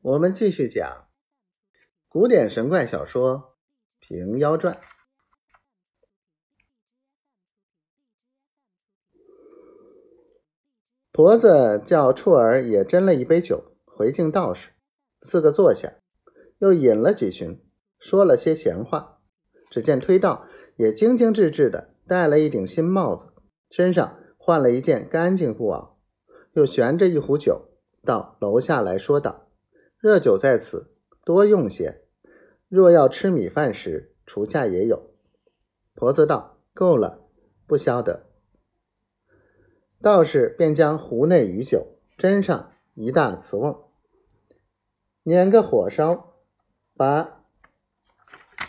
我们继续讲古典神怪小说《平妖传》。婆子叫处儿也斟了一杯酒，回敬道士。四个坐下，又饮了几巡，说了些闲话。只见推道也精精致致的戴了一顶新帽子，身上换了一件干净布袄，又悬着一壶酒，到楼下来说道：“热酒在此，多用些。若要吃米饭时，厨下也有。”婆子道：“够了，不消得。”道士便将壶内余酒斟上一大瓷瓮，捻个火烧，把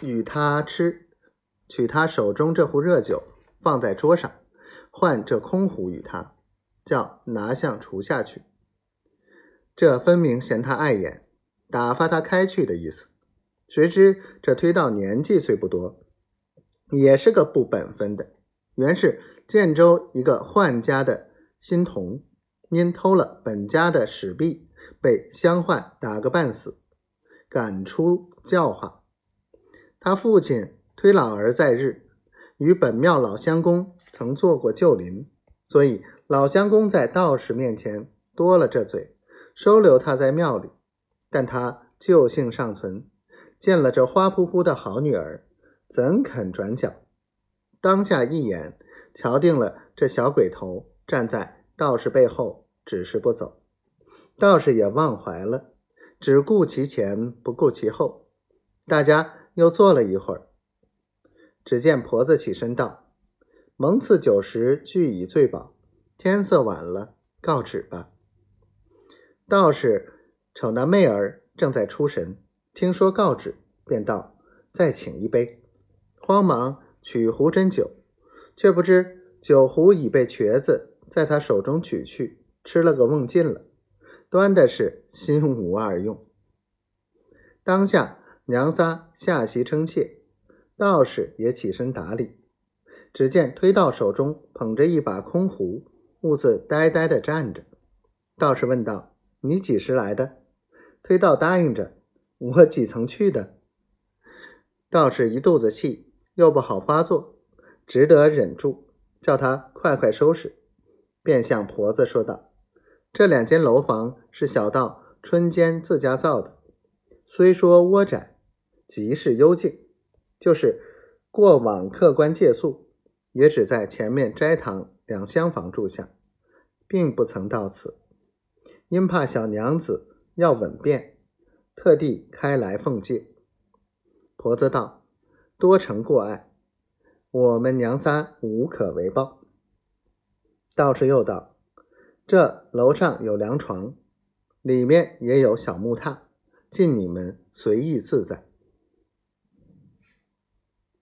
与他吃，取他手中这壶热酒放在桌上，换这空壶与他，叫拿向厨下去。这分明嫌他碍眼，打发他开去的意思。谁知这推到年纪虽不多，也是个不本分的，原是。建州一个宦家的新童，因偷了本家的史币，被乡宦打个半死，赶出教化。他父亲推老儿在日，与本庙老乡公曾做过旧邻，所以老乡公在道士面前多了这嘴，收留他在庙里。但他旧性尚存，见了这花扑扑的好女儿，怎肯转角？当下一眼。瞧定了，这小鬼头站在道士背后，只是不走。道士也忘怀了，只顾其前，不顾其后。大家又坐了一会儿，只见婆子起身道：“蒙赐酒食俱已醉饱，天色晚了，告止吧。”道士瞅那妹儿正在出神，听说告旨，便道：“再请一杯。”慌忙取壶斟酒。却不知酒壶已被瘸子在他手中取去，吃了个瓮尽了，端的是心无二用。当下娘仨下席称谢，道士也起身打理。只见推道手中捧着一把空壶，兀自呆呆的站着。道士问道：“你几时来的？”推道答应着：“我几曾去的。”道士一肚子气，又不好发作。只得忍住，叫他快快收拾，便向婆子说道：“这两间楼房是小道春间自家造的，虽说窝窄，极是幽静。就是过往客官借宿，也只在前面斋堂两厢房住下，并不曾到此。因怕小娘子要稳便，特地开来奉借。”婆子道：“多承过爱。”我们娘仨无可为报。道士又道：“这楼上有凉床，里面也有小木榻，尽你们随意自在。”